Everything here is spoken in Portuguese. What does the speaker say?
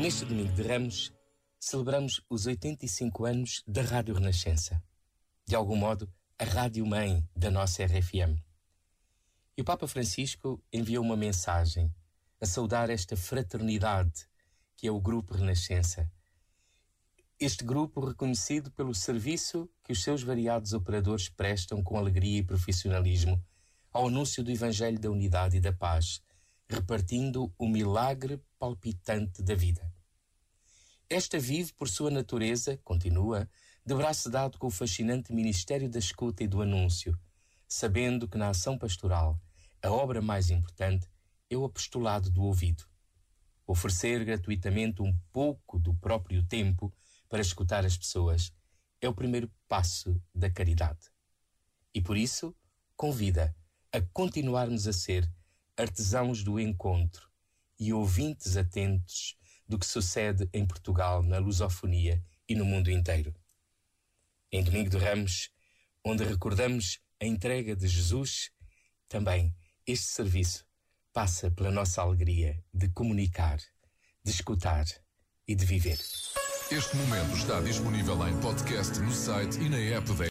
Neste domingo de Ramos, celebramos os 85 anos da Rádio Renascença. De algum modo, a rádio-mãe da nossa RFM. E o Papa Francisco enviou uma mensagem a saudar esta fraternidade que é o Grupo Renascença. Este grupo reconhecido pelo serviço que os seus variados operadores prestam com alegria e profissionalismo ao anúncio do Evangelho da Unidade e da Paz, repartindo o milagre palpitante da vida. Esta vive, por sua natureza, continua, de braço dado com o fascinante ministério da escuta e do anúncio, sabendo que na ação pastoral a obra mais importante é o apostolado do ouvido. Oferecer gratuitamente um pouco do próprio tempo para escutar as pessoas é o primeiro passo da caridade. E por isso, convida a continuarmos a ser artesãos do encontro e ouvintes atentos do que sucede em Portugal na lusofonia e no mundo inteiro. Em Domingo de Ramos, onde recordamos a entrega de Jesus, também este serviço passa pela nossa alegria de comunicar, de escutar e de viver. Este momento está disponível em podcast no site e na app da